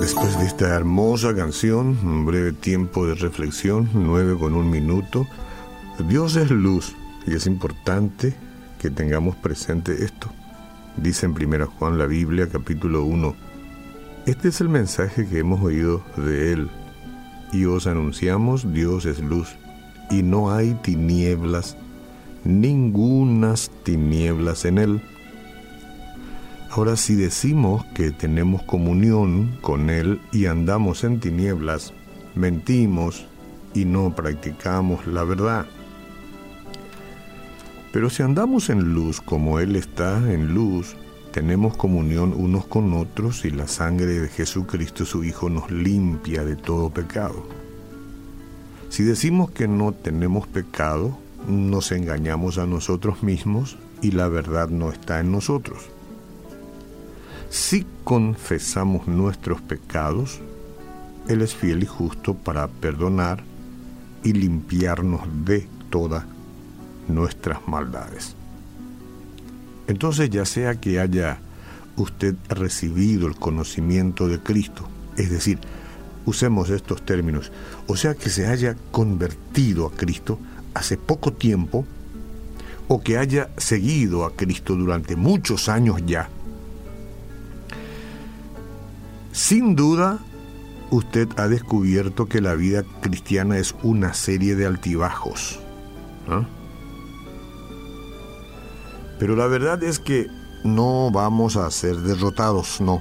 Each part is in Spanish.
Después de esta hermosa canción, un breve tiempo de reflexión, nueve con un minuto, Dios es luz y es importante que tengamos presente esto. Dice en 1 Juan la Biblia capítulo 1, este es el mensaje que hemos oído de Él y os anunciamos Dios es luz y no hay tinieblas, ningunas tinieblas en Él. Ahora si decimos que tenemos comunión con Él y andamos en tinieblas, mentimos y no practicamos la verdad. Pero si andamos en luz como Él está en luz, tenemos comunión unos con otros y la sangre de Jesucristo su Hijo nos limpia de todo pecado. Si decimos que no tenemos pecado, nos engañamos a nosotros mismos y la verdad no está en nosotros. Si confesamos nuestros pecados, Él es fiel y justo para perdonar y limpiarnos de toda nuestras maldades. Entonces ya sea que haya usted recibido el conocimiento de Cristo, es decir, usemos estos términos, o sea que se haya convertido a Cristo hace poco tiempo, o que haya seguido a Cristo durante muchos años ya, sin duda usted ha descubierto que la vida cristiana es una serie de altibajos. Pero la verdad es que no vamos a ser derrotados, no.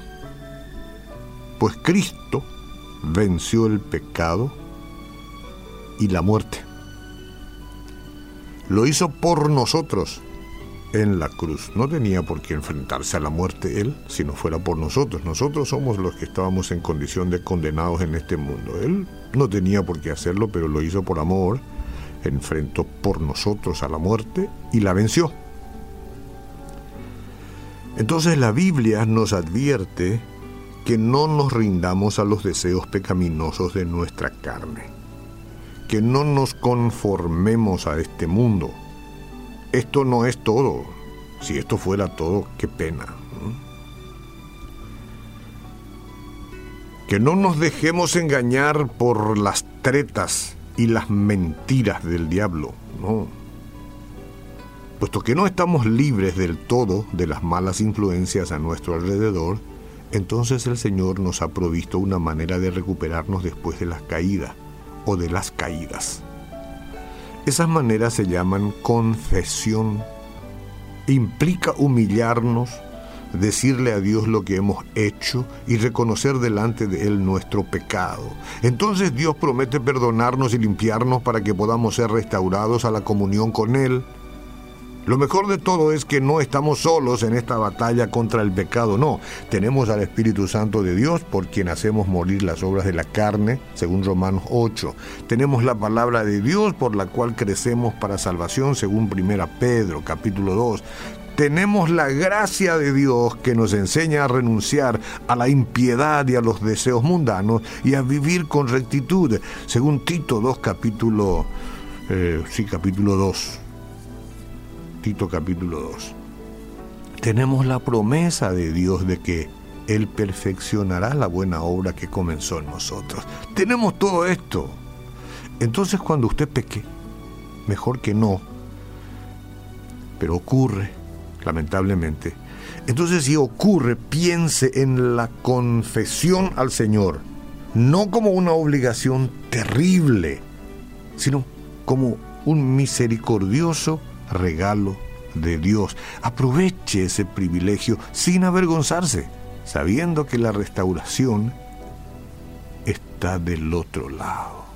Pues Cristo venció el pecado y la muerte. Lo hizo por nosotros en la cruz. No tenía por qué enfrentarse a la muerte Él si no fuera por nosotros. Nosotros somos los que estábamos en condición de condenados en este mundo. Él no tenía por qué hacerlo, pero lo hizo por amor. Enfrentó por nosotros a la muerte y la venció. Entonces la Biblia nos advierte que no nos rindamos a los deseos pecaminosos de nuestra carne, que no nos conformemos a este mundo. Esto no es todo. Si esto fuera todo, qué pena. Que no nos dejemos engañar por las tretas y las mentiras del diablo, no Puesto que no estamos libres del todo de las malas influencias a nuestro alrededor, entonces el Señor nos ha provisto una manera de recuperarnos después de las caídas o de las caídas. Esas maneras se llaman confesión. Implica humillarnos, decirle a Dios lo que hemos hecho y reconocer delante de Él nuestro pecado. Entonces Dios promete perdonarnos y limpiarnos para que podamos ser restaurados a la comunión con Él lo mejor de todo es que no estamos solos en esta batalla contra el pecado, no. Tenemos al Espíritu Santo de Dios por quien hacemos morir las obras de la carne, según Romanos 8. Tenemos la palabra de Dios por la cual crecemos para salvación, según 1 Pedro capítulo 2 tenemos la gracia de Dios que nos enseña a renunciar a la impiedad y a los deseos mundanos y a vivir con rectitud, según Tito 2 capítulo, eh, sí, capítulo 2. Capítulo 2. Tenemos la promesa de Dios de que Él perfeccionará la buena obra que comenzó en nosotros. Tenemos todo esto. Entonces cuando usted peque, mejor que no, pero ocurre, lamentablemente. Entonces si ocurre, piense en la confesión al Señor, no como una obligación terrible, sino como un misericordioso regalo de Dios. Aproveche ese privilegio sin avergonzarse, sabiendo que la restauración está del otro lado.